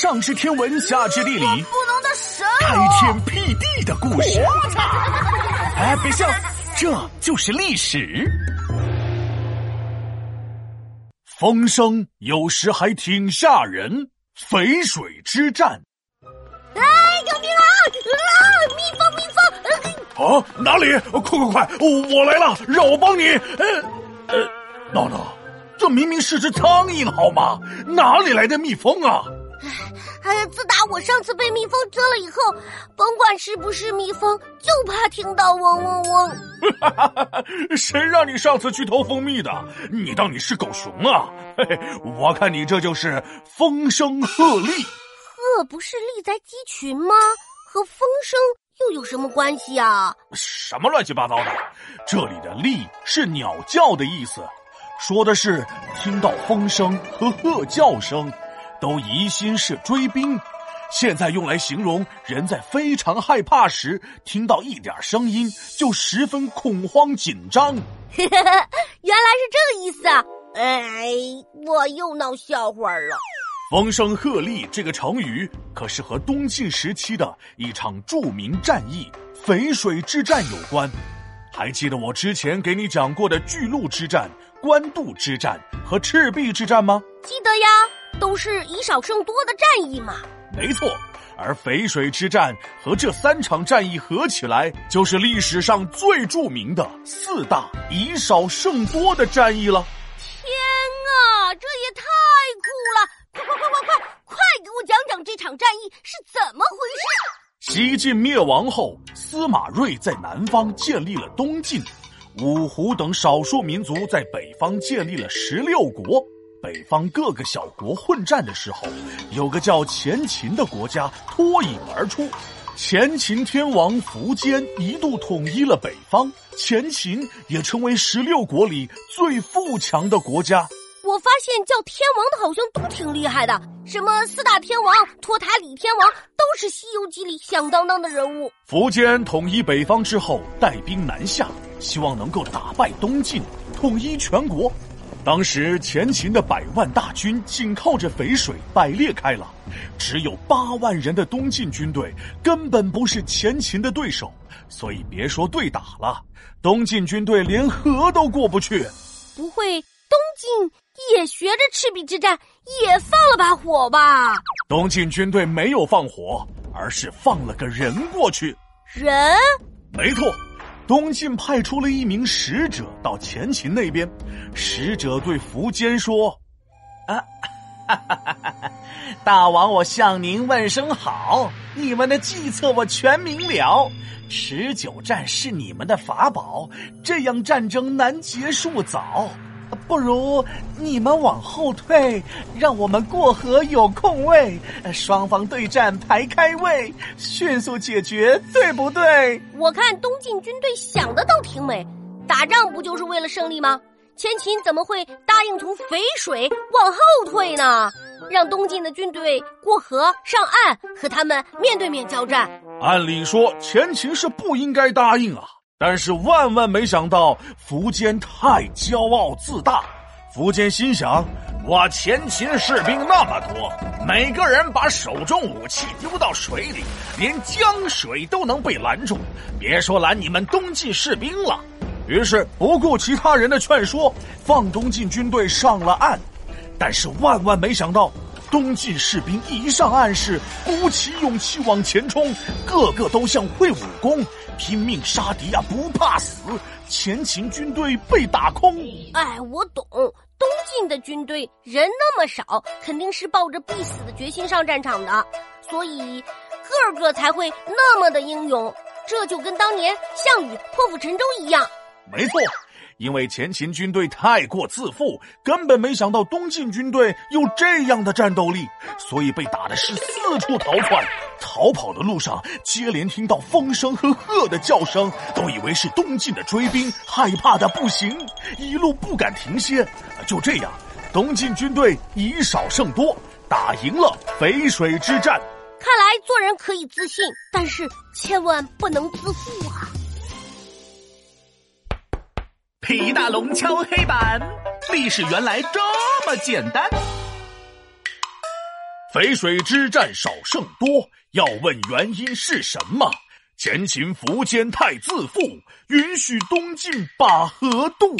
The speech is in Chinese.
上知天文，下知地理，不能的神开天辟地的故事。哎，别笑，这就是历史。风声有时还挺吓人，淝水之战。哎，救命啊！啊，蜜蜂，蜜蜂！啊，哪里？快快快，我来了，让我帮你。呃呃，闹闹，这明明是只苍蝇，好吗？哪里来的蜜蜂啊？哎，自打我上次被蜜蜂蛰了以后，甭管是不是蜜蜂，就怕听到嗡嗡嗡。谁让你上次去偷蜂蜜的？你当你是狗熊啊？嘿嘿，我看你这就是风声鹤唳。鹤不是立在鸡群吗？和风声又有什么关系啊？什么乱七八糟的！这里的唳是鸟叫的意思，说的是听到风声和鹤叫声。都疑心是追兵，现在用来形容人在非常害怕时，听到一点声音就十分恐慌紧张。原来是这个意思啊！哎，我又闹笑话了。风声鹤唳这个成语可是和东晋时期的一场著名战役淝水之战有关。还记得我之前给你讲过的巨鹿之战、官渡之战和赤壁之战吗？记得呀。都是以少胜多的战役嘛，没错。而淝水之战和这三场战役合起来，就是历史上最著名的四大以少胜多的战役了。天啊，这也太酷了！快快快快快，快给我讲讲这场战役是怎么回事！西晋灭亡后，司马睿在南方建立了东晋，五胡等少数民族在北方建立了十六国。北方各个小国混战的时候，有个叫前秦的国家脱颖而出。前秦天王苻坚一度统一了北方，前秦也成为十六国里最富强的国家。我发现叫天王的好像都挺厉害的，什么四大天王、托塔李天王，都是《西游记》里响当当的人物。苻坚统一北方之后，带兵南下，希望能够打败东晋，统一全国。当时前秦的百万大军紧靠着淝水，摆裂开了，只有八万人的东晋军队根本不是前秦的对手，所以别说对打了，东晋军队连河都过不去。不会，东晋也学着赤壁之战，也放了把火吧？东晋军队没有放火，而是放了个人过去。人？没错。东晋派出了一名使者到前秦那边，使者对苻坚说：“啊，哈哈哈大王，我向您问声好。你们的计策我全明了，持久战是你们的法宝，这样战争难结束早。”不如你们往后退，让我们过河有空位，双方对战排开位，迅速解决，对不对？我看东晋军队想的倒挺美，打仗不就是为了胜利吗？前秦怎么会答应从淝水往后退呢？让东晋的军队过河上岸，和他们面对面交战？按理说，前秦是不应该答应啊。但是万万没想到，苻坚太骄傲自大。苻坚心想：我前秦士兵那么多，每个人把手中武器丢到水里，连江水都能被拦住，别说拦你们东晋士兵了。于是不顾其他人的劝说，放东晋军队上了岸。但是万万没想到，东晋士兵一上岸时，鼓起勇气往前冲，个个都像会武功。拼命杀敌啊，不怕死！前秦军队被打空。哎，我懂，东晋的军队人那么少，肯定是抱着必死的决心上战场的，所以个个才会那么的英勇。这就跟当年项羽破釜沉舟一样。没错。因为前秦军队太过自负，根本没想到东晋军队有这样的战斗力，所以被打的是四处逃窜。逃跑的路上，接连听到风声和鹤的叫声，都以为是东晋的追兵，害怕的不行，一路不敢停歇。就这样，东晋军队以少胜多，打赢了淝水之战。看来做人可以自信，但是千万不能自负啊！皮大龙敲黑板，历史原来这么简单。淝水之战少胜多，要问原因是什么？前秦苻坚太自负，允许东晋把河渡。